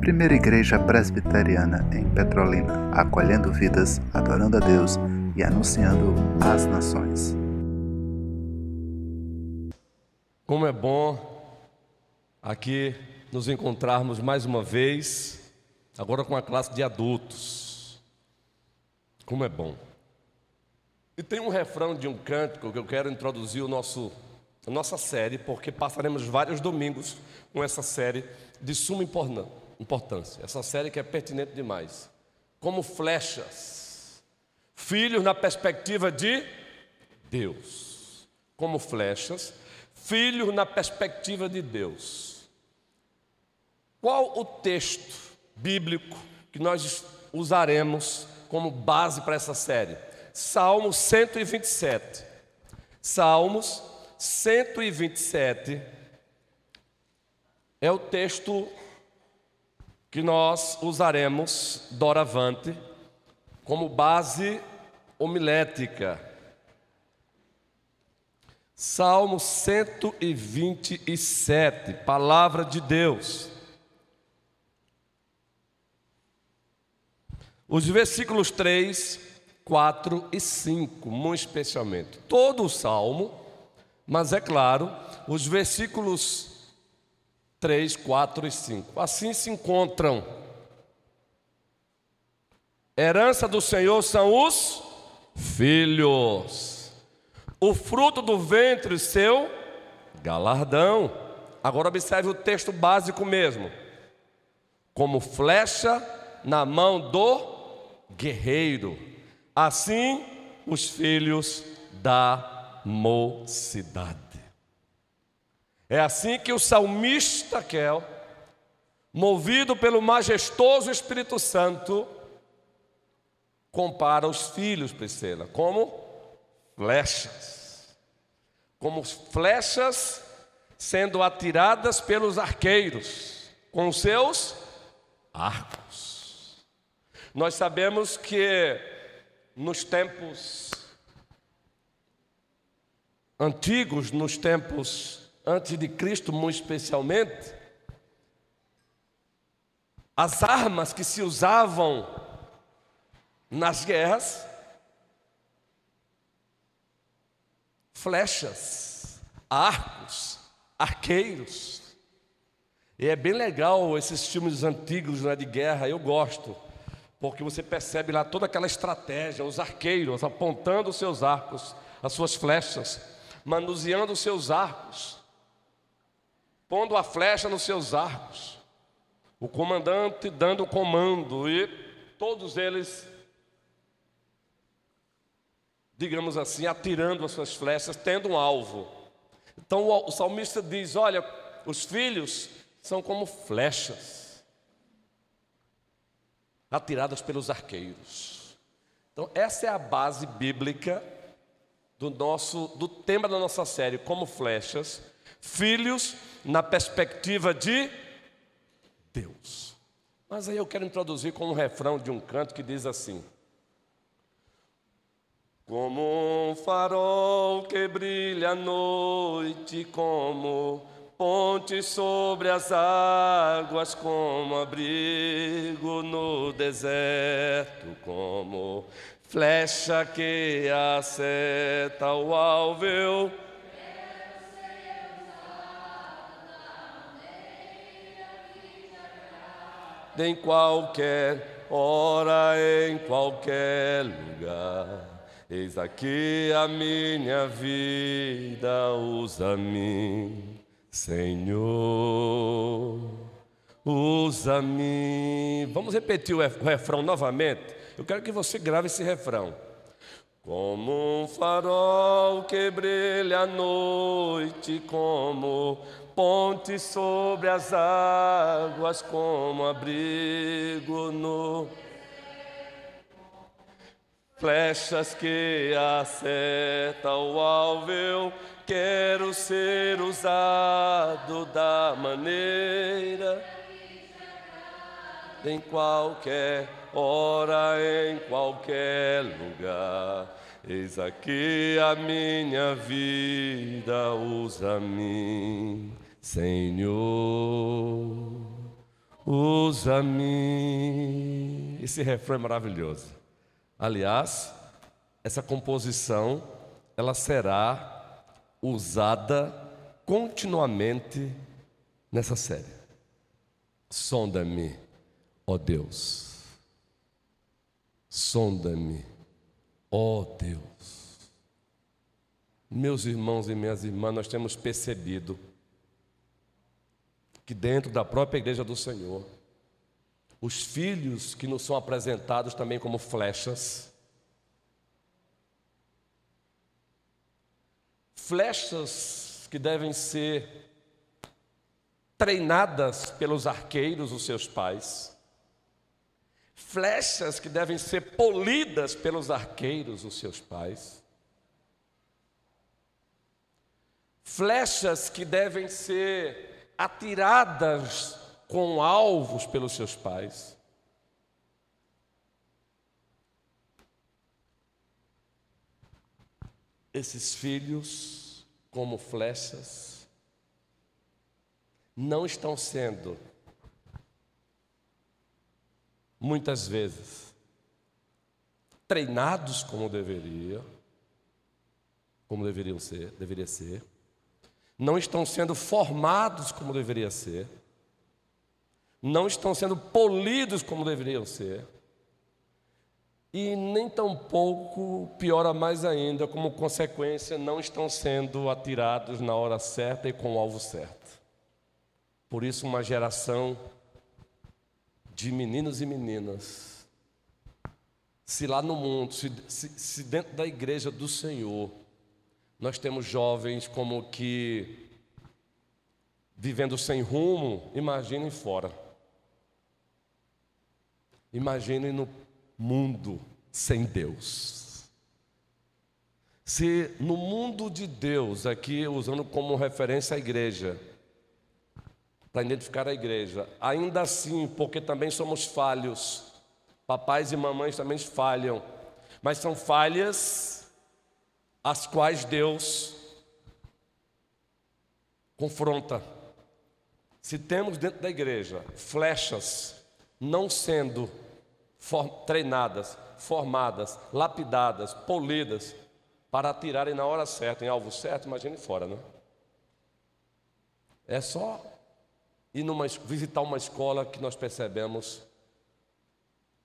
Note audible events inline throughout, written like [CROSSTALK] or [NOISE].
Primeira Igreja Presbiteriana em Petrolina, acolhendo vidas, adorando a Deus e anunciando às nações. Como é bom aqui nos encontrarmos mais uma vez, agora com a classe de adultos. Como é bom. E tem um refrão de um cântico que eu quero introduzir o nosso, nossa série, porque passaremos vários domingos com essa série de suma importância. Essa série que é pertinente demais. Como flechas, filhos na perspectiva de Deus. Como flechas, filhos na perspectiva de Deus. Qual o texto bíblico que nós usaremos como base para essa série? Salmo 127. Salmos 127 é o texto que nós usaremos doravante como base homilética. Salmo 127, palavra de Deus. Os versículos 3, 4 e 5, muito especialmente. Todo o salmo, mas é claro, os versículos 3, 4 e 5. Assim se encontram. Herança do Senhor são os filhos. O fruto do ventre, seu galardão. Agora observe o texto básico mesmo. Como flecha na mão do guerreiro Assim, os filhos da mocidade. É assim que o salmista quer, movido pelo majestoso Espírito Santo, compara os filhos, Priscila, como flechas. Como flechas sendo atiradas pelos arqueiros, com seus arcos. Nós sabemos que nos tempos antigos, nos tempos antes de Cristo, muito especialmente, as armas que se usavam nas guerras, flechas, arcos, arqueiros. E é bem legal esses filmes antigos né, de guerra, eu gosto porque você percebe lá toda aquela estratégia, os arqueiros apontando os seus arcos, as suas flechas, manuseando os seus arcos, pondo a flecha nos seus arcos, o comandante dando o comando e todos eles, digamos assim, atirando as suas flechas, tendo um alvo. Então o salmista diz: Olha, os filhos são como flechas atiradas pelos arqueiros. Então, essa é a base bíblica do nosso do tema da nossa série, como flechas, filhos na perspectiva de Deus. Mas aí eu quero introduzir com um refrão de um canto que diz assim: Como um farol que brilha à noite, como ponte sobre as águas, como abrigo no deserto, como flecha que acerta o alvo. Em qualquer hora, em qualquer lugar. Eis aqui a minha vida, usa-me Senhor, usa-me. Vamos repetir o refrão novamente? Eu quero que você grave esse refrão. Como um farol que brilha à noite, como ponte sobre as águas, como abrigo no. Flechas que acerta o alvo quero ser usado da maneira em qualquer hora, em qualquer lugar. Eis aqui a minha vida, usa-me, Senhor, usa-me. Esse refrão é maravilhoso. Aliás, essa composição ela será usada continuamente nessa série. Sonda-me, ó Deus. Sonda-me, ó Deus. Meus irmãos e minhas irmãs, nós temos percebido que dentro da própria igreja do Senhor, os filhos que nos são apresentados também como flechas, flechas que devem ser treinadas pelos arqueiros, os seus pais, flechas que devem ser polidas pelos arqueiros, os seus pais, flechas que devem ser atiradas com alvos pelos seus pais. Esses filhos, como flechas, não estão sendo, muitas vezes, treinados como deveria, como deveriam ser, deveria ser, não estão sendo formados como deveria ser, não estão sendo polidos como deveriam ser, e nem tampouco, piora mais ainda, como consequência, não estão sendo atirados na hora certa e com o alvo certo. Por isso, uma geração de meninos e meninas, se lá no mundo, se, se, se dentro da igreja do Senhor, nós temos jovens como que vivendo sem rumo, imaginem fora. Imaginem no mundo sem Deus. Se no mundo de Deus, aqui usando como referência a igreja, para identificar a igreja, ainda assim, porque também somos falhos, papais e mamães também falham, mas são falhas as quais Deus confronta. Se temos dentro da igreja flechas não sendo treinadas, formadas, lapidadas, polidas, para atirarem na hora certa, em alvo certo, imagine fora, né? É só ir numa, visitar uma escola que nós percebemos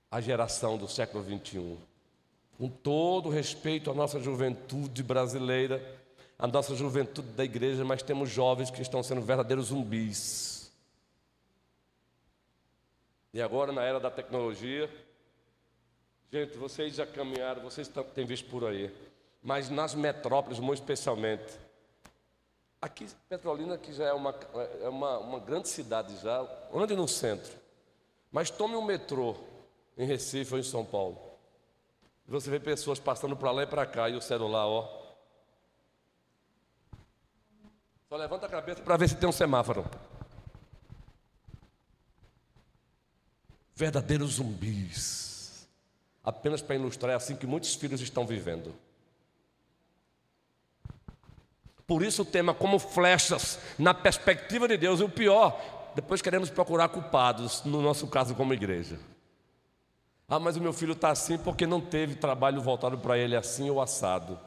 a geração do século 21. Com todo respeito à nossa juventude brasileira, à nossa juventude da igreja, mas temos jovens que estão sendo verdadeiros zumbis. E agora, na era da tecnologia, Gente, vocês já caminharam, vocês têm visto por aí, mas nas metrópoles, muito especialmente. Aqui, Petrolina, que já é uma, é uma, uma grande cidade já, onde no centro. Mas tome um metrô em Recife ou em São Paulo. Você vê pessoas passando para lá e para cá e o celular, ó. Só levanta a cabeça para ver se tem um semáforo. Verdadeiros zumbis apenas para ilustrar é assim que muitos filhos estão vivendo. Por isso o tema como flechas na perspectiva de Deus, e o pior, depois queremos procurar culpados, no nosso caso como igreja. Ah, mas o meu filho está assim porque não teve trabalho voltado para ele assim ou assado.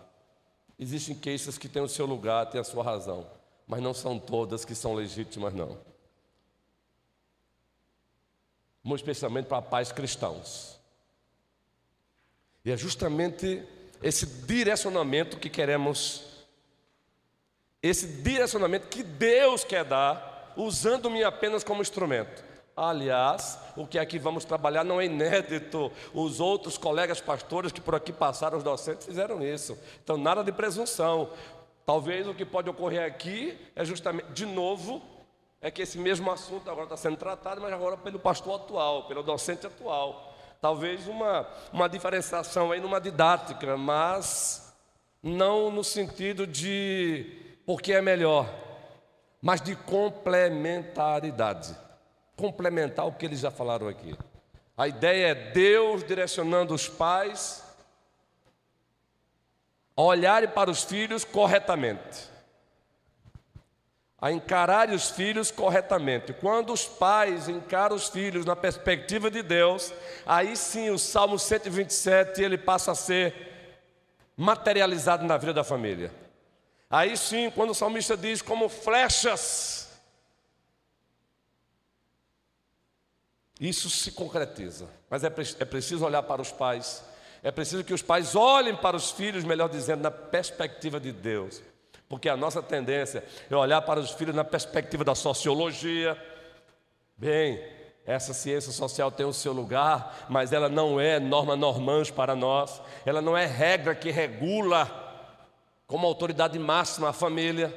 Existem queixas que têm o seu lugar, têm a sua razão, mas não são todas que são legítimas, não. Muito especialmente para pais cristãos. E é justamente esse direcionamento que queremos, esse direcionamento que Deus quer dar, usando-me apenas como instrumento. Aliás, o que aqui vamos trabalhar não é inédito. Os outros colegas pastores que por aqui passaram, os docentes, fizeram isso. Então, nada de presunção. Talvez o que pode ocorrer aqui é justamente, de novo, é que esse mesmo assunto agora está sendo tratado, mas agora pelo pastor atual, pelo docente atual. Talvez uma, uma diferenciação aí numa didática, mas não no sentido de porque é melhor, mas de complementaridade. Complementar o que eles já falaram aqui. A ideia é Deus direcionando os pais a olharem para os filhos corretamente. A encarar os filhos corretamente. Quando os pais encaram os filhos na perspectiva de Deus, aí sim o Salmo 127 ele passa a ser materializado na vida da família. Aí sim, quando o salmista diz como flechas, isso se concretiza. Mas é, é preciso olhar para os pais, é preciso que os pais olhem para os filhos, melhor dizendo, na perspectiva de Deus. Porque a nossa tendência é olhar para os filhos na perspectiva da sociologia. Bem, essa ciência social tem o seu lugar, mas ela não é norma normans para nós, ela não é regra que regula como autoridade máxima a família.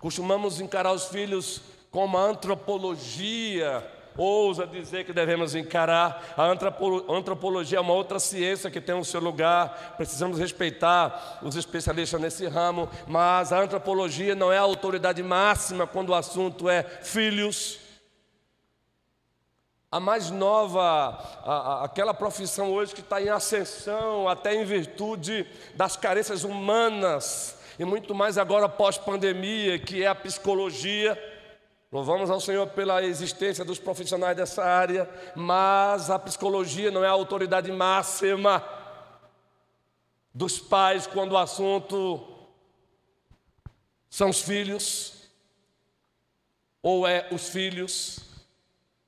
Costumamos encarar os filhos como a antropologia ousa dizer que devemos encarar. A antropologia é uma outra ciência que tem o seu lugar, precisamos respeitar os especialistas nesse ramo, mas a antropologia não é a autoridade máxima quando o assunto é filhos. A mais nova, a, a, aquela profissão hoje que está em ascensão, até em virtude das carências humanas, e muito mais agora pós-pandemia, que é a psicologia. Louvamos ao Senhor pela existência dos profissionais dessa área, mas a psicologia não é a autoridade máxima dos pais quando o assunto são os filhos, ou é os filhos.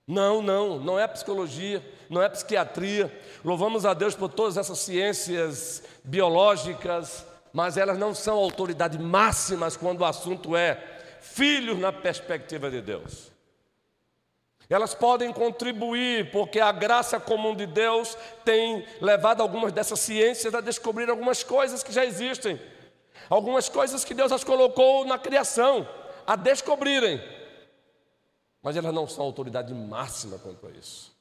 Não, não, não é psicologia, não é psiquiatria. Louvamos a Deus por todas essas ciências biológicas, mas elas não são autoridade máximas quando o assunto é filhos na perspectiva de Deus. Elas podem contribuir, porque a graça comum de Deus tem levado algumas dessas ciências a descobrir algumas coisas que já existem, algumas coisas que Deus as colocou na criação, a descobrirem, mas elas não são autoridade máxima quanto a isso.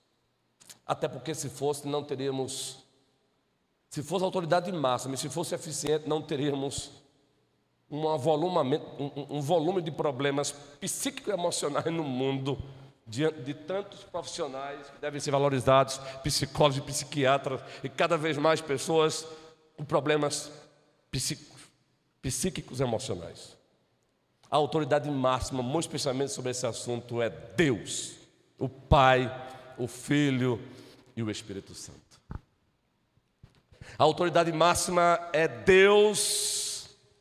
Até porque, se fosse, não teríamos, se fosse autoridade máxima e se fosse eficiente, não teríamos um, um, um volume de problemas psíquico-emocionais no mundo, diante de tantos profissionais que devem ser valorizados, psicólogos e psiquiatras, e cada vez mais pessoas com problemas psíquicos, psíquicos emocionais. A autoridade máxima, muito especialmente sobre esse assunto, é Deus, o Pai, o Filho e o Espírito Santo. A autoridade máxima é Deus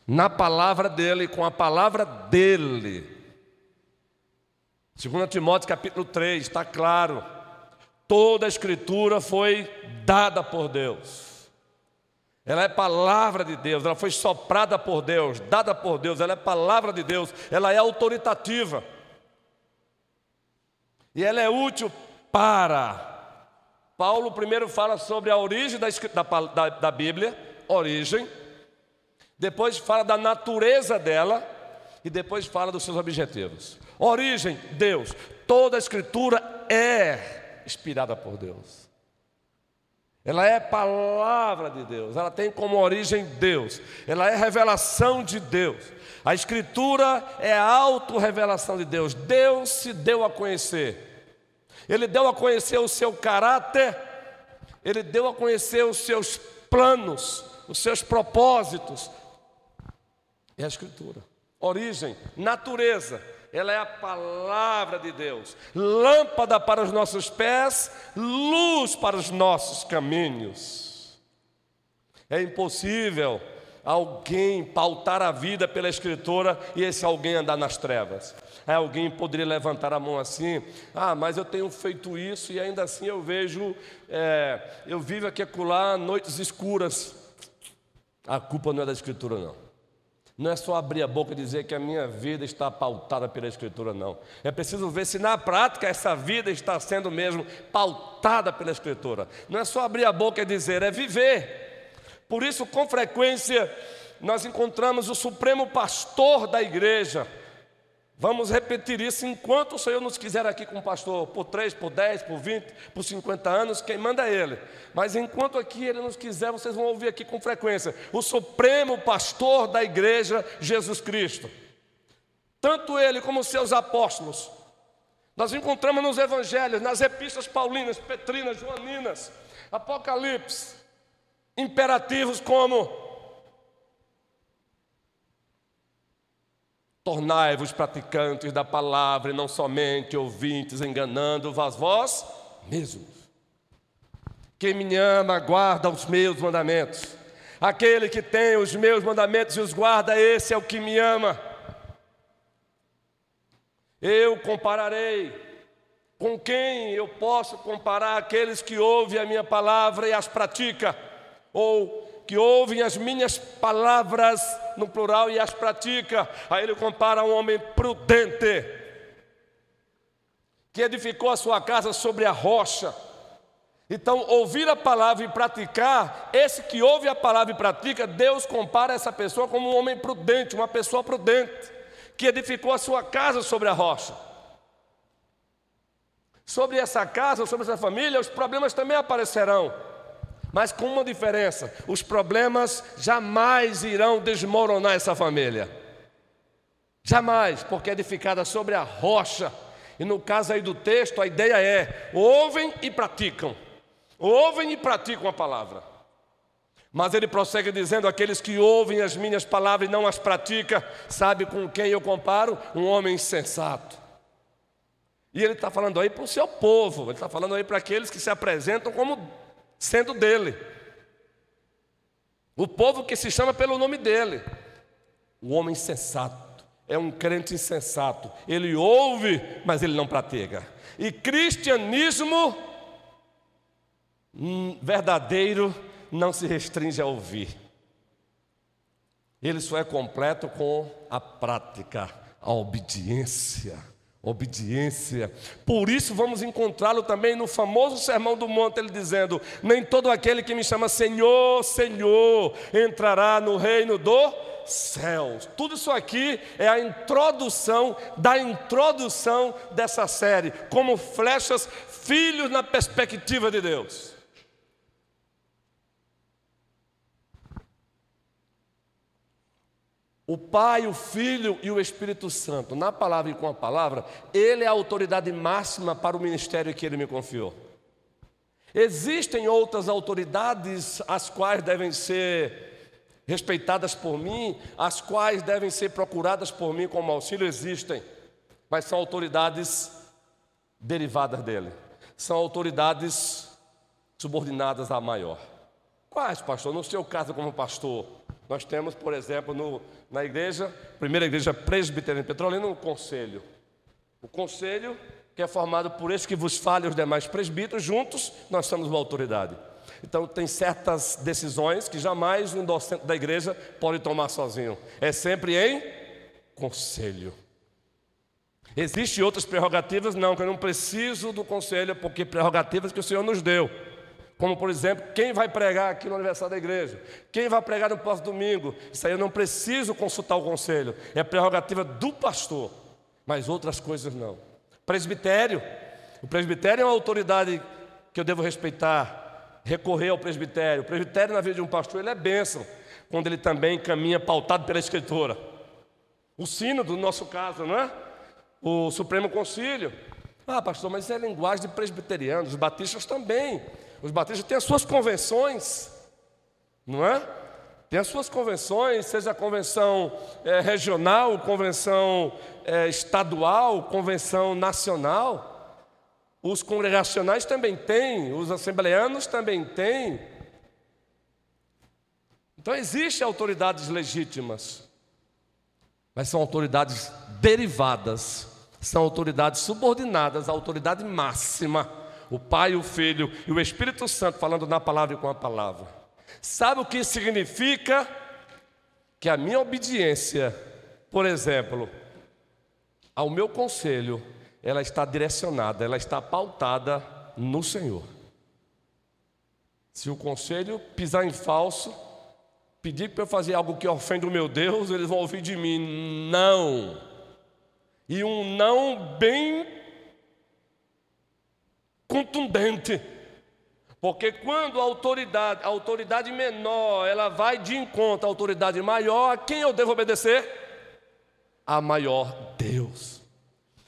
na palavra dele, com a palavra dele. Segundo Timóteo capítulo 3, está claro. Toda a escritura foi dada por Deus. Ela é palavra de Deus, ela foi soprada por Deus, dada por Deus, ela é palavra de Deus, ela é autoritativa. E ela é útil para. Paulo primeiro fala sobre a origem da, da, da Bíblia, origem, depois fala da natureza dela e depois fala dos seus objetivos. Origem, Deus. Toda a escritura é inspirada por Deus. Ela é palavra de Deus, ela tem como origem Deus, ela é revelação de Deus. A Escritura é a autorrevelação de Deus. Deus se deu a conhecer, Ele deu a conhecer o seu caráter, Ele deu a conhecer os seus planos, os seus propósitos, é a Escritura. Origem, natureza, ela é a palavra de Deus, lâmpada para os nossos pés, luz para os nossos caminhos. É impossível alguém pautar a vida pela Escritura e esse alguém andar nas trevas. Alguém poderia levantar a mão assim: ah, mas eu tenho feito isso e ainda assim eu vejo, é, eu vivo aqui acolá noites escuras. A culpa não é da Escritura, não. Não é só abrir a boca e dizer que a minha vida está pautada pela Escritura, não. É preciso ver se na prática essa vida está sendo mesmo pautada pela Escritura. Não é só abrir a boca e dizer, é viver. Por isso, com frequência, nós encontramos o Supremo Pastor da igreja Vamos repetir isso enquanto o Senhor nos quiser aqui com o pastor, por 3, por 10, por 20, por 50 anos, quem manda é Ele. Mas enquanto aqui Ele nos quiser, vocês vão ouvir aqui com frequência: o Supremo Pastor da Igreja, Jesus Cristo. Tanto Ele como seus apóstolos. Nós encontramos nos Evangelhos, nas epístolas paulinas, petrinas, joaninas, Apocalipse, imperativos como Tornai-vos praticantes da palavra e não somente ouvintes, enganando vós vós mesmos. Quem me ama, guarda os meus mandamentos. Aquele que tem os meus mandamentos e os guarda, esse é o que me ama. Eu compararei. Com quem eu posso comparar aqueles que ouvem a minha palavra e as pratica? Ou que ouvem as minhas palavras no plural e as pratica? Aí ele compara um homem prudente, que edificou a sua casa sobre a rocha. Então, ouvir a palavra e praticar, esse que ouve a palavra e pratica, Deus compara essa pessoa como um homem prudente, uma pessoa prudente que edificou a sua casa sobre a rocha. Sobre essa casa, sobre essa família, os problemas também aparecerão. Mas com uma diferença: os problemas jamais irão desmoronar essa família. Jamais, porque é edificada sobre a rocha. E no caso aí do texto, a ideia é: ouvem e praticam. Ouvem e praticam a palavra. Mas ele prossegue dizendo: aqueles que ouvem as minhas palavras e não as praticam, sabe com quem eu comparo? Um homem insensato. E ele está falando aí para o seu povo, ele está falando aí para aqueles que se apresentam como sendo dele. O povo que se chama pelo nome dele. O homem insensato é um crente insensato. Ele ouve, mas ele não pratica. E cristianismo hum, verdadeiro não se restringe a ouvir. Ele só é completo com a prática, a obediência. Obediência. Por isso vamos encontrá-lo também no famoso Sermão do Monte, ele dizendo: Nem todo aquele que me chama Senhor, Senhor, entrará no reino dos céus. Tudo isso aqui é a introdução da introdução dessa série, como flechas, filhos na perspectiva de Deus. O Pai, o Filho e o Espírito Santo, na palavra e com a palavra, Ele é a autoridade máxima para o ministério que Ele me confiou. Existem outras autoridades as quais devem ser respeitadas por mim, as quais devem ser procuradas por mim como auxílio, existem, mas são autoridades derivadas dele, são autoridades subordinadas à maior. Quais, pastor? No seu caso, como pastor, nós temos, por exemplo, no, na igreja, primeira igreja presbiteriana petrolina, um conselho. O conselho, que é formado por esse que vos fale os demais presbíteros, juntos nós somos uma autoridade. Então, tem certas decisões que jamais um docente da igreja pode tomar sozinho. É sempre em conselho. Existem outras prerrogativas? Não, que eu não preciso do conselho, porque prerrogativas que o Senhor nos deu. Como, por exemplo, quem vai pregar aqui no aniversário da igreja? Quem vai pregar no próximo domingo? Isso aí eu não preciso consultar o conselho, é prerrogativa do pastor, mas outras coisas não. Presbitério, o presbitério é uma autoridade que eu devo respeitar, recorrer ao presbitério. O presbitério na vida de um pastor, ele é bênção, quando ele também caminha pautado pela escritura. O sino do nosso caso, não é? O Supremo Concílio. Ah, pastor, mas isso é linguagem de presbiterianos, os batistas também. Os batistas têm as suas convenções, não é? Tem as suas convenções, seja a convenção é, regional, convenção é, estadual, convenção nacional. Os congregacionais também têm, os assembleanos também têm. Então existem autoridades legítimas, mas são autoridades derivadas, são autoridades subordinadas à autoridade máxima o Pai, o Filho e o Espírito Santo falando na palavra e com a palavra. Sabe o que significa? Que a minha obediência, por exemplo, ao meu conselho, ela está direcionada, ela está pautada no Senhor. Se o conselho pisar em falso, pedir para eu fazer algo que ofenda o meu Deus, eles vão ouvir de mim, não. E um não bem contundente. Porque quando a autoridade, a autoridade menor, ela vai de encontro à autoridade maior, a quem eu devo obedecer? A maior Deus.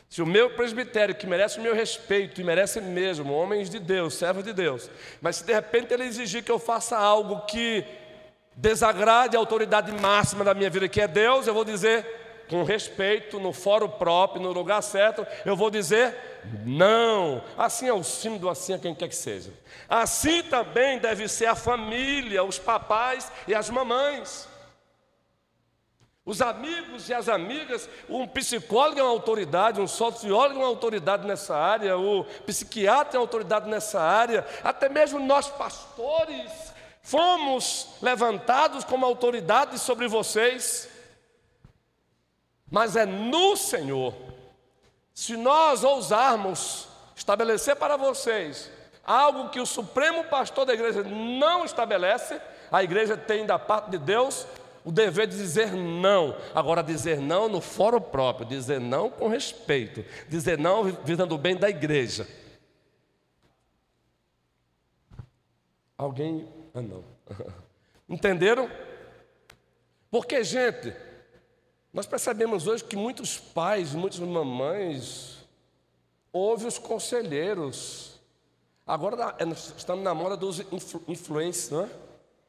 Se o meu presbitério, que merece o meu respeito e merece mesmo, homens de Deus, servos de Deus, mas se de repente ele exigir que eu faça algo que desagrade a autoridade máxima da minha vida, que é Deus, eu vou dizer: com respeito, no fórum próprio, no lugar certo, eu vou dizer não. Assim é o símbolo, assim é quem quer que seja. Assim também deve ser a família, os papais e as mamães. Os amigos e as amigas, um psicólogo é uma autoridade, um sociólogo é uma autoridade nessa área, o psiquiatra é uma autoridade nessa área, até mesmo nós pastores fomos levantados como autoridade sobre vocês. Mas é no Senhor. Se nós ousarmos estabelecer para vocês algo que o Supremo Pastor da igreja não estabelece, a igreja tem da parte de Deus o dever de dizer não. Agora, dizer não no fórum próprio, dizer não com respeito, dizer não visando o bem da igreja. Alguém. Ah, não. [LAUGHS] Entenderam? Porque, gente, nós percebemos hoje que muitos pais, muitas mamães, ouvem os conselheiros. Agora é, estamos na moda dos influ influencers, não é?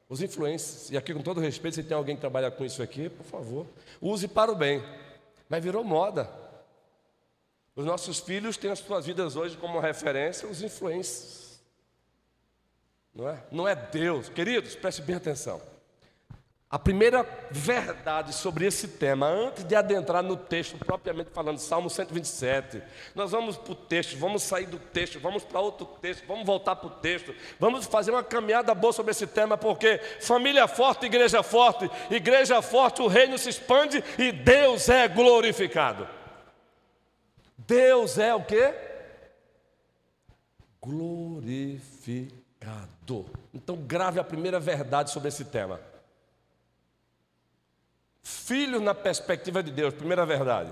Os influencers, e aqui com todo respeito, se tem alguém que trabalha com isso aqui, por favor, use para o bem. Mas virou moda. Os nossos filhos têm as suas vidas hoje como referência os influencers. Não é? Não é Deus. Queridos, preste bem atenção. A primeira verdade sobre esse tema, antes de adentrar no texto propriamente falando, Salmo 127, nós vamos para o texto, vamos sair do texto, vamos para outro texto, vamos voltar para o texto, vamos fazer uma caminhada boa sobre esse tema, porque família forte, igreja forte, igreja forte, o reino se expande e Deus é glorificado. Deus é o que? Glorificado. Então, grave a primeira verdade sobre esse tema. Filho na perspectiva de Deus, primeira verdade.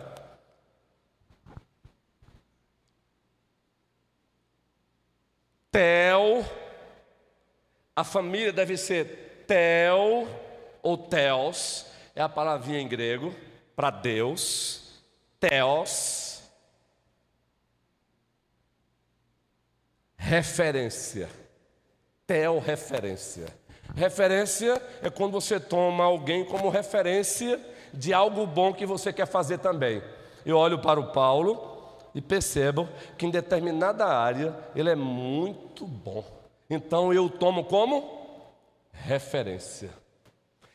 Tel, a família deve ser Tel ou Teos, é a palavrinha em grego para Deus, Teos, referência, Tel referência. Referência é quando você toma alguém como referência de algo bom que você quer fazer também. Eu olho para o Paulo e percebo que em determinada área ele é muito bom. Então eu tomo como referência.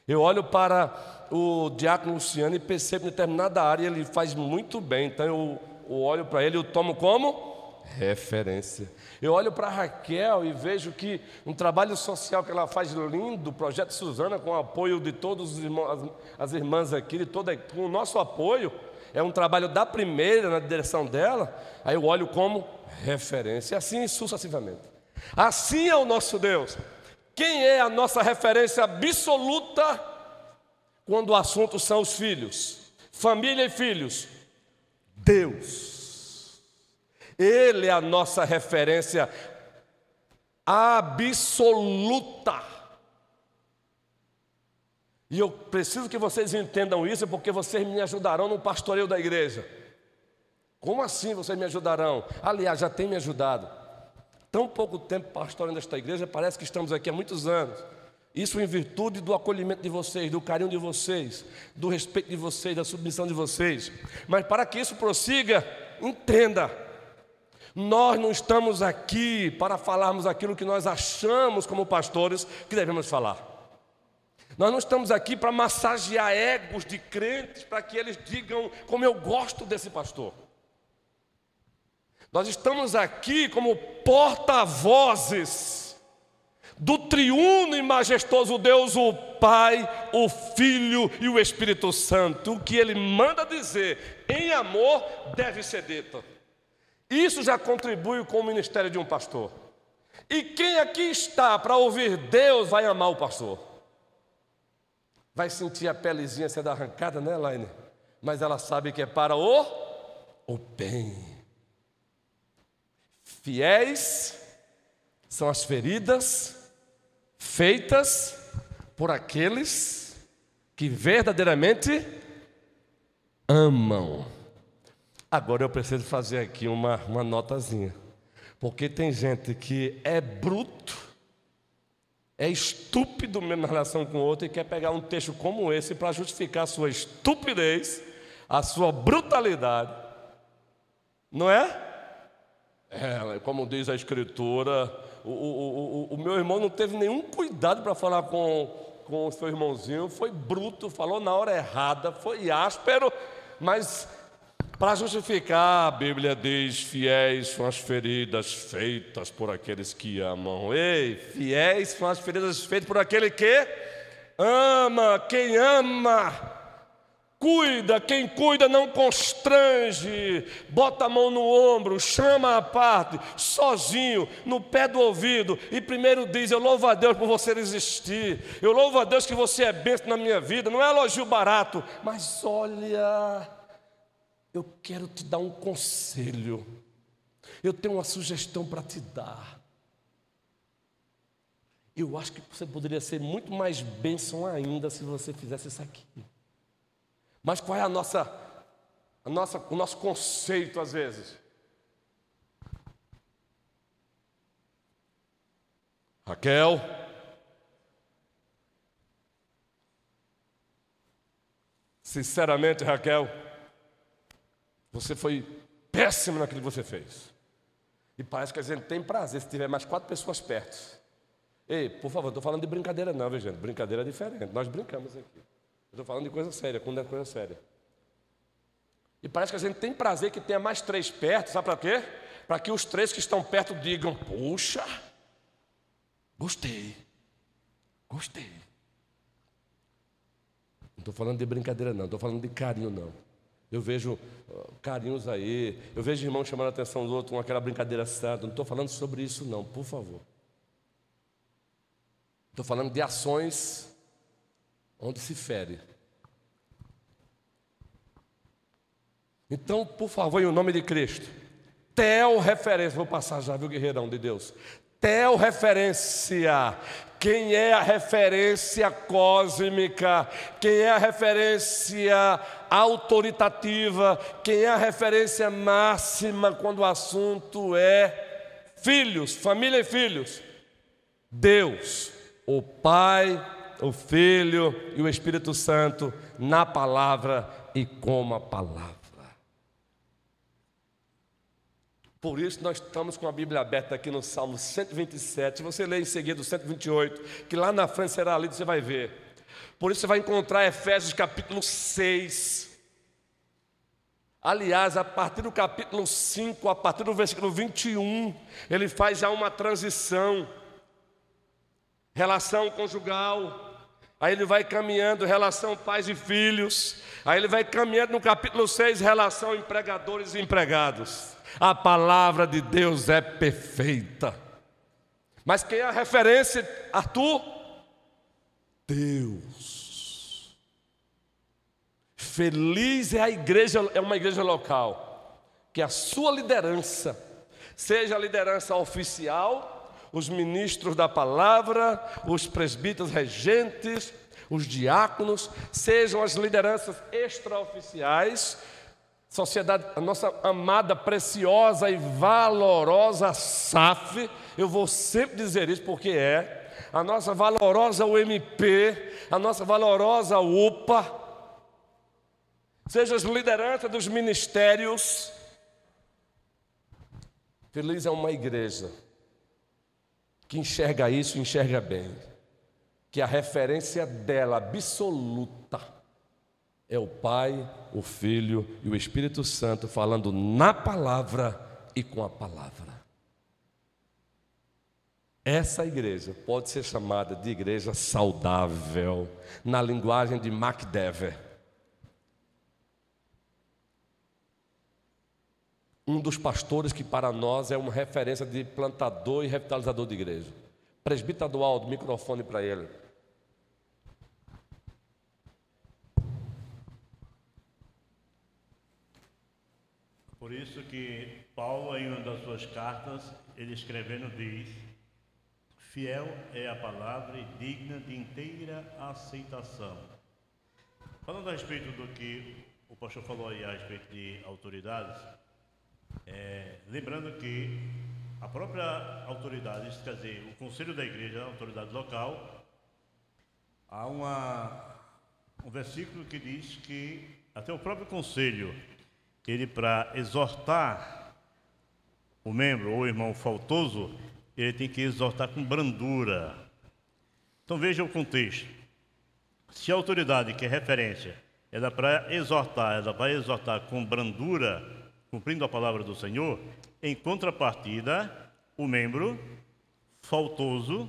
Eu olho para o diácono Luciano e percebo que em determinada área ele faz muito bem. Então eu, olho para ele e eu tomo como referência. Eu olho para Raquel e vejo que um trabalho social que ela faz lindo, o projeto Suzana, com o apoio de todas as irmãs aqui, de toda, com o nosso apoio, é um trabalho da primeira na direção dela, aí eu olho como referência, assim sucessivamente. Assim é o nosso Deus. Quem é a nossa referência absoluta quando o assunto são os filhos? Família e filhos. Deus. Ele é a nossa referência absoluta. E eu preciso que vocês entendam isso, porque vocês me ajudarão no pastoreio da igreja. Como assim vocês me ajudarão? Aliás, já tem me ajudado. Tão pouco tempo pastoreando esta igreja, parece que estamos aqui há muitos anos. Isso em virtude do acolhimento de vocês, do carinho de vocês, do respeito de vocês, da submissão de vocês. Mas para que isso prossiga, entenda, nós não estamos aqui para falarmos aquilo que nós achamos como pastores que devemos falar. Nós não estamos aqui para massagear egos de crentes para que eles digam como eu gosto desse pastor. Nós estamos aqui como porta-vozes do triuno e majestoso Deus, o Pai, o Filho e o Espírito Santo. O que ele manda dizer em amor deve ser dito. Isso já contribui com o ministério de um pastor. E quem aqui está para ouvir Deus vai amar o pastor. Vai sentir a pelezinha sendo arrancada, né, Laine? Mas ela sabe que é para o, o bem. Fiéis são as feridas feitas por aqueles que verdadeiramente amam. Agora eu preciso fazer aqui uma, uma notazinha. Porque tem gente que é bruto, é estúpido mesmo na relação com o outro e quer pegar um texto como esse para justificar a sua estupidez. a sua brutalidade. Não é? É, como diz a escritura, o, o, o, o meu irmão não teve nenhum cuidado para falar com, com o seu irmãozinho, foi bruto, falou na hora errada, foi áspero, mas para justificar, a Bíblia diz: fiéis são as feridas feitas por aqueles que amam. Ei, fiéis são as feridas feitas por aquele que ama, quem ama Cuida, quem cuida não constrange, bota a mão no ombro, chama a parte, sozinho, no pé do ouvido, e primeiro diz: Eu louvo a Deus por você existir, eu louvo a Deus que você é bênção na minha vida, não é elogio barato, mas olha, eu quero te dar um conselho, eu tenho uma sugestão para te dar. Eu acho que você poderia ser muito mais bênção ainda se você fizesse isso aqui. Mas qual é a nossa, a nossa, o nosso conceito às vezes? Raquel, sinceramente, Raquel, você foi péssimo naquilo que você fez. E parece que a gente tem prazer se tiver mais quatro pessoas perto. Ei, por favor, não estou falando de brincadeira, não, viu, gente? Brincadeira é diferente. Nós brincamos aqui. Estou falando de coisa séria, quando é coisa séria. E parece que a gente tem prazer que tenha mais três perto, sabe para quê? Para que os três que estão perto digam: Poxa, gostei, gostei. Não estou falando de brincadeira, não, estou falando de carinho, não. Eu vejo carinhos aí, eu vejo irmãos chamando a atenção do outro com aquela brincadeira santa. Não estou falando sobre isso, não, por favor. Estou falando de ações onde se fere. Então, por favor, em nome de Cristo, Tel referência, vou passar já, viu, guerreirão de Deus. Tel referência, quem é a referência cósmica, quem é a referência autoritativa, quem é a referência máxima quando o assunto é filhos, família e filhos? Deus, o Pai o Filho e o Espírito Santo na palavra e como a palavra. Por isso nós estamos com a Bíblia aberta aqui no Salmo 127. Você lê em seguida o 128, que lá na frente será lido, você vai ver. Por isso você vai encontrar Efésios capítulo 6. Aliás, a partir do capítulo 5, a partir do versículo 21, ele faz já uma transição. Relação conjugal, Aí ele vai caminhando, relação pais e filhos. Aí ele vai caminhando no capítulo 6, relação empregadores e empregados. A palavra de Deus é perfeita. Mas quem é a referência, Arthur? Deus. Feliz é a igreja, é uma igreja local, que a sua liderança seja a liderança oficial os ministros da palavra, os presbíteros regentes, os diáconos, sejam as lideranças extraoficiais, sociedade, a nossa amada, preciosa e valorosa SAF, eu vou sempre dizer isso porque é, a nossa valorosa UMP, a nossa valorosa UPA, sejam as lideranças dos ministérios. Feliz é uma igreja que enxerga isso, enxerga bem. Que a referência dela absoluta é o Pai, o Filho e o Espírito Santo falando na palavra e com a palavra. Essa igreja pode ser chamada de igreja saudável, na linguagem de MacDever. um dos pastores que para nós é uma referência de plantador e revitalizador de igreja. Presbítero Aldo, microfone para ele. Por isso que Paulo, em uma das suas cartas, ele escrevendo diz: Fiel é a palavra e digna de inteira aceitação. Falando a respeito do que o pastor falou aí a respeito de autoridades, é, lembrando que a própria autoridade, quer dizer, o conselho da igreja, a autoridade local, há uma, um versículo que diz que até o próprio conselho, ele para exortar o membro ou o irmão faltoso, ele tem que exortar com brandura. Então veja o contexto. Se a autoridade, que é referência, é para exortar, é para exortar com brandura, cumprindo a palavra do Senhor, em contrapartida, o membro faltoso,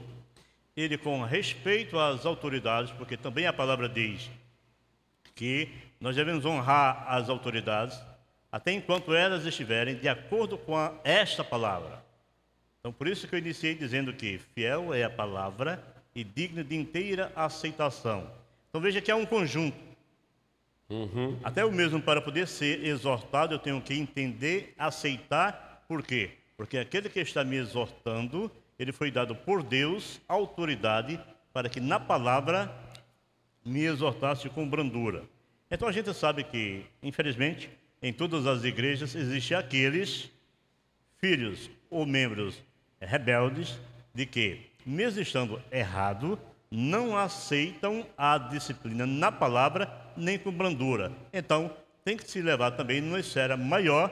ele com respeito às autoridades, porque também a palavra diz que nós devemos honrar as autoridades, até enquanto elas estiverem de acordo com a, esta palavra. Então, por isso que eu iniciei dizendo que fiel é a palavra e digna de inteira aceitação. Então, veja que há um conjunto. Uhum. Até o mesmo para poder ser exortado, eu tenho que entender, aceitar. Por quê? Porque aquele que está me exortando, ele foi dado por Deus autoridade para que na palavra me exortasse com brandura. Então a gente sabe que, infelizmente, em todas as igrejas existem aqueles filhos ou membros rebeldes de que, mesmo estando errado, não aceitam a disciplina na palavra nem com brandura. Então, tem que se levar também numa esfera maior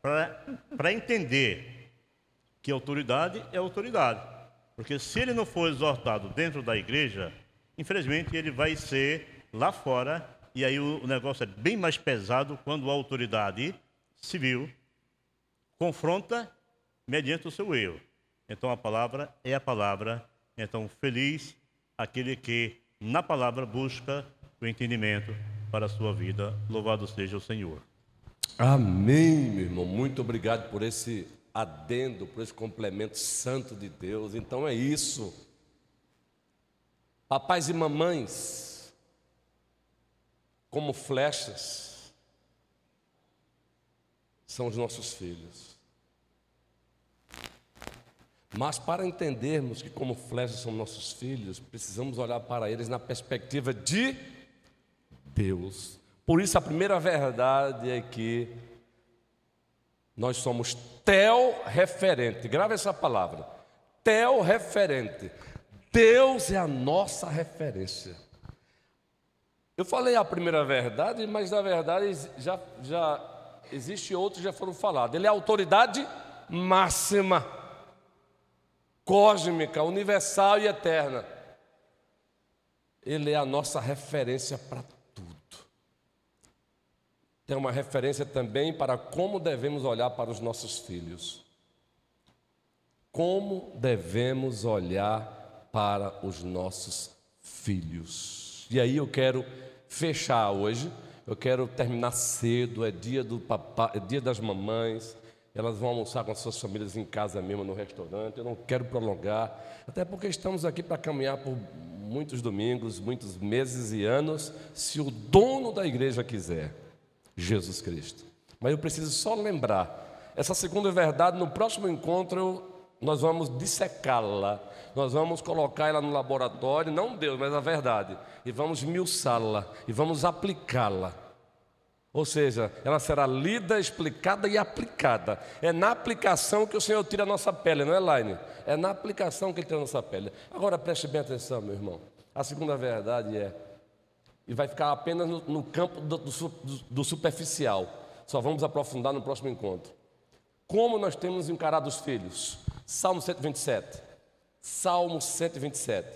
para entender que autoridade é autoridade. Porque se ele não for exortado dentro da igreja, infelizmente ele vai ser lá fora e aí o negócio é bem mais pesado quando a autoridade civil confronta mediante o seu erro. Então a palavra é a palavra. Então feliz aquele que na palavra busca o entendimento para a sua vida. Louvado seja o Senhor. Amém, meu irmão. Muito obrigado por esse adendo, por esse complemento santo de Deus. Então é isso. Papais e mamães, como flechas, são os nossos filhos. Mas para entendermos que, como flechas são nossos filhos, precisamos olhar para eles na perspectiva de Deus. Por isso, a primeira verdade é que nós somos tel referente. Grave essa palavra. Tel referente. Deus é a nossa referência. Eu falei a primeira verdade, mas na verdade já, já existe outros já foram falados. Ele é a autoridade máxima, cósmica, universal e eterna. Ele é a nossa referência para tudo. Tem uma referência também para como devemos olhar para os nossos filhos. Como devemos olhar para os nossos filhos. E aí eu quero fechar hoje. Eu quero terminar cedo, é dia do papai, é dia das mamães. Elas vão almoçar com as suas famílias em casa mesmo, no restaurante. Eu não quero prolongar, até porque estamos aqui para caminhar por muitos domingos, muitos meses e anos, se o dono da igreja quiser, Jesus Cristo. Mas eu preciso só lembrar, essa segunda verdade, no próximo encontro, nós vamos dissecá-la nós vamos colocar ela no laboratório, não Deus, mas a verdade, e vamos miuçá-la, e vamos aplicá-la. Ou seja, ela será lida, explicada e aplicada. É na aplicação que o Senhor tira a nossa pele, não é, Laine? É na aplicação que ele tira a nossa pele. Agora preste bem atenção, meu irmão. A segunda verdade é, e vai ficar apenas no, no campo do, do, do superficial. Só vamos aprofundar no próximo encontro. Como nós temos encarado os filhos? Salmo 127. Salmo 127.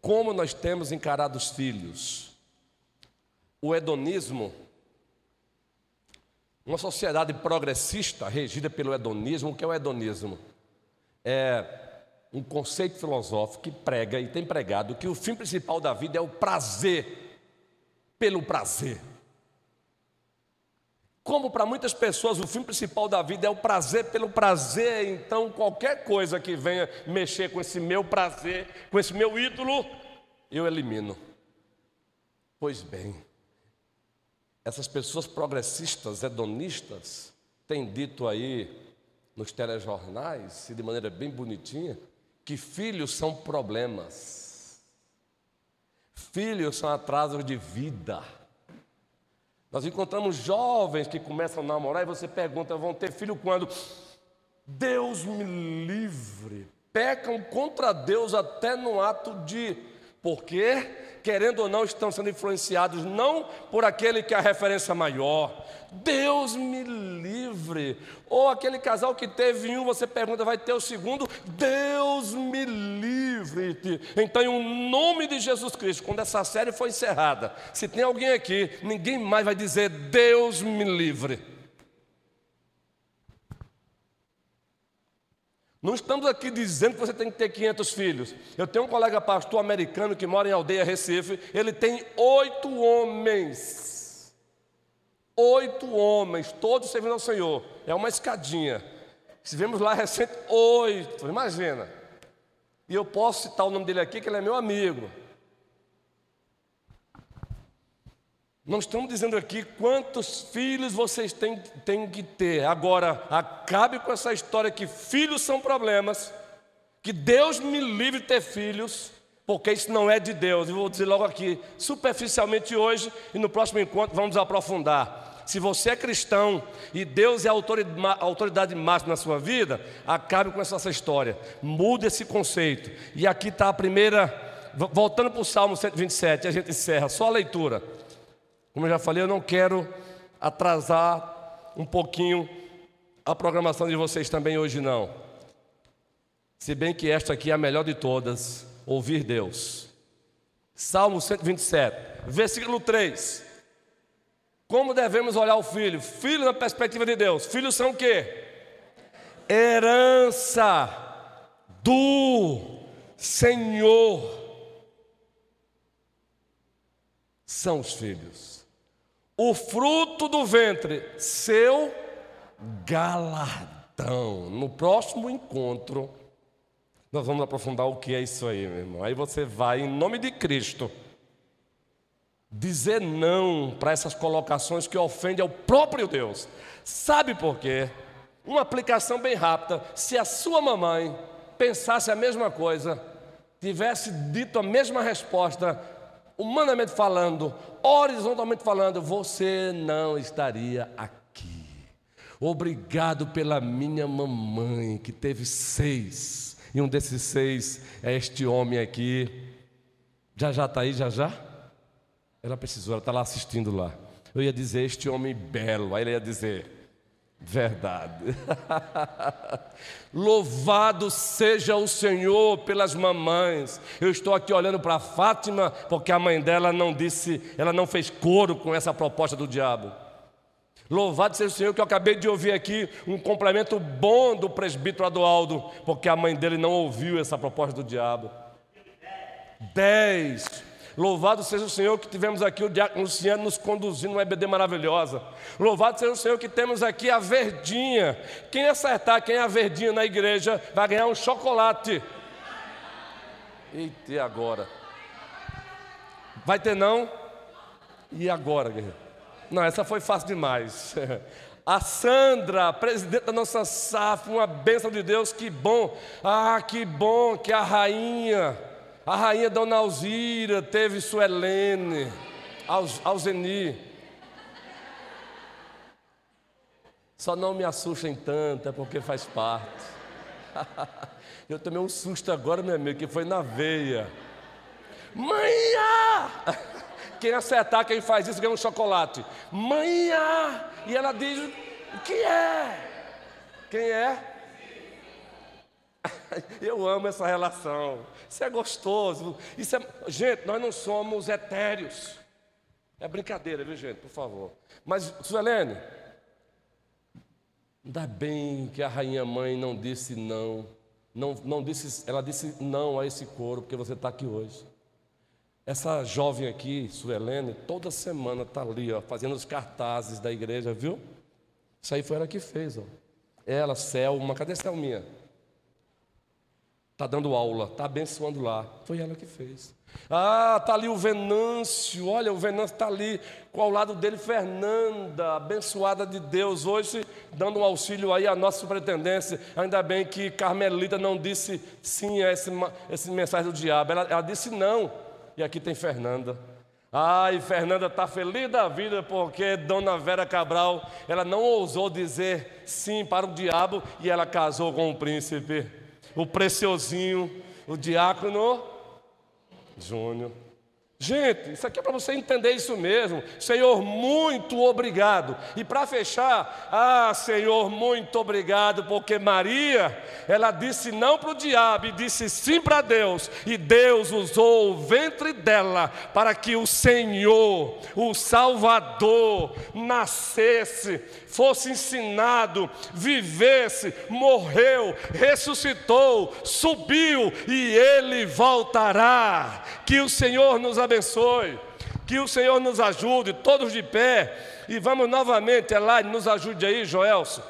Como nós temos encarado os filhos? O hedonismo, uma sociedade progressista regida pelo hedonismo, o que é o hedonismo? É um conceito filosófico que prega e tem pregado que o fim principal da vida é o prazer pelo prazer. Como para muitas pessoas o fim principal da vida é o prazer pelo prazer, então qualquer coisa que venha mexer com esse meu prazer, com esse meu ídolo, eu elimino. Pois bem, essas pessoas progressistas, hedonistas, têm dito aí nos telejornais, e de maneira bem bonitinha, que filhos são problemas, filhos são atrasos de vida. Nós encontramos jovens que começam a namorar e você pergunta: vão ter filho quando? Deus me livre. Pecam contra Deus até no ato de Porque, querendo ou não, estão sendo influenciados não por aquele que é a referência maior. Deus me livre. Ou aquele casal que teve um, você pergunta, vai ter o segundo? Deus me livre. Então, em nome de Jesus Cristo, quando essa série for encerrada, se tem alguém aqui, ninguém mais vai dizer Deus me livre. Não estamos aqui dizendo que você tem que ter 500 filhos. Eu tenho um colega pastor americano que mora em Aldeia Recife. Ele tem oito homens. Oito homens, todos servindo ao Senhor. É uma escadinha. Estivemos lá recente, oito, imagina. E eu posso citar o nome dele aqui, que ele é meu amigo. Não estamos dizendo aqui quantos filhos vocês têm, têm que ter. Agora, acabe com essa história que filhos são problemas, que Deus me livre de ter filhos, porque isso não é de Deus. Eu vou dizer logo aqui, superficialmente hoje, e no próximo encontro vamos aprofundar. Se você é cristão e Deus é a autoridade máxima na sua vida, acabe com essa história, mude esse conceito. E aqui está a primeira, voltando para o Salmo 127, a gente encerra, só a leitura. Como eu já falei, eu não quero atrasar um pouquinho a programação de vocês também hoje não. Se bem que esta aqui é a melhor de todas, ouvir Deus. Salmo 127, versículo 3. Como devemos olhar o filho? Filho na perspectiva de Deus. Filhos são o quê? Herança do Senhor. São os filhos o fruto do ventre, seu galardão. No próximo encontro, nós vamos aprofundar o que é isso aí, meu irmão. Aí você vai, em nome de Cristo, dizer não para essas colocações que ofendem ao próprio Deus. Sabe por quê? Uma aplicação bem rápida. Se a sua mamãe pensasse a mesma coisa, tivesse dito a mesma resposta, humanamente falando, horizontalmente falando, você não estaria aqui. Obrigado pela minha mamãe, que teve seis, e um desses seis é este homem aqui. Já já está aí, já já? Ela precisou, ela está lá assistindo lá. Eu ia dizer este homem belo, aí ele ia dizer, Verdade. [LAUGHS] Louvado seja o Senhor pelas mamães. Eu estou aqui olhando para Fátima porque a mãe dela não disse, ela não fez coro com essa proposta do diabo. Louvado seja o Senhor que eu acabei de ouvir aqui um complemento bom do presbítero Adualdo, porque a mãe dele não ouviu essa proposta do diabo. Dez. Louvado seja o Senhor que tivemos aqui o Diácono Luciano nos conduzindo uma EBD maravilhosa. Louvado seja o Senhor que temos aqui a verdinha. Quem acertar quem é a verdinha na igreja vai ganhar um chocolate. Eita, e agora? Vai ter não? E agora, guerreiro? Não, essa foi fácil demais. [LAUGHS] A Sandra, presidente da nossa SAF, uma bênção de Deus, que bom. Ah, que bom que a rainha a rainha Dona Alzira teve Suelene, Alzeni. Só não me assustem tanto, é porque faz parte. [LAUGHS] Eu tomei um susto agora, meu amigo, que foi na veia. Manhã! [LAUGHS] Quem acertar, quem faz isso, ganha um chocolate. Manhã! E ela diz: O que é? Quem é? [LAUGHS] Eu amo essa relação. Isso é gostoso. Isso é... Gente, nós não somos etéreos. É brincadeira, viu, gente? Por favor. Mas, Suelene, ainda bem que a rainha mãe não disse não. Não, não disse, ela disse não a esse coro, porque você está aqui hoje. Essa jovem aqui, Suelene, toda semana está ali, ó, fazendo os cartazes da igreja, viu? Isso aí foi ela que fez, ó. Ela, Selma, cadê Selminha? Está dando aula, está abençoando lá. Foi ela que fez. Ah, está ali o Venâncio. Olha, o Venâncio está ali. Com ao lado dele, Fernanda, abençoada de Deus. Hoje, dando um auxílio aí à nossa superintendência. Ainda bem que Carmelita não disse sim a esse, esse mensagem do diabo. Ela, ela disse não. E aqui tem Fernanda. Ai, Fernanda está feliz da vida porque Dona Vera Cabral, ela não ousou dizer sim para o diabo e ela casou com o príncipe o preciosinho, o diácono Júnior. Gente, isso aqui é para você entender isso mesmo. Senhor, muito obrigado. E para fechar, ah, Senhor, muito obrigado, porque Maria, ela disse não para o diabo e disse sim para Deus. E Deus usou o ventre dela para que o Senhor, o Salvador, nascesse, fosse ensinado, vivesse, morreu, ressuscitou, subiu e ele voltará. Que o Senhor nos abençoe abençoe, que o Senhor nos ajude, todos de pé, e vamos novamente, Elaine, nos ajude aí, Joelson.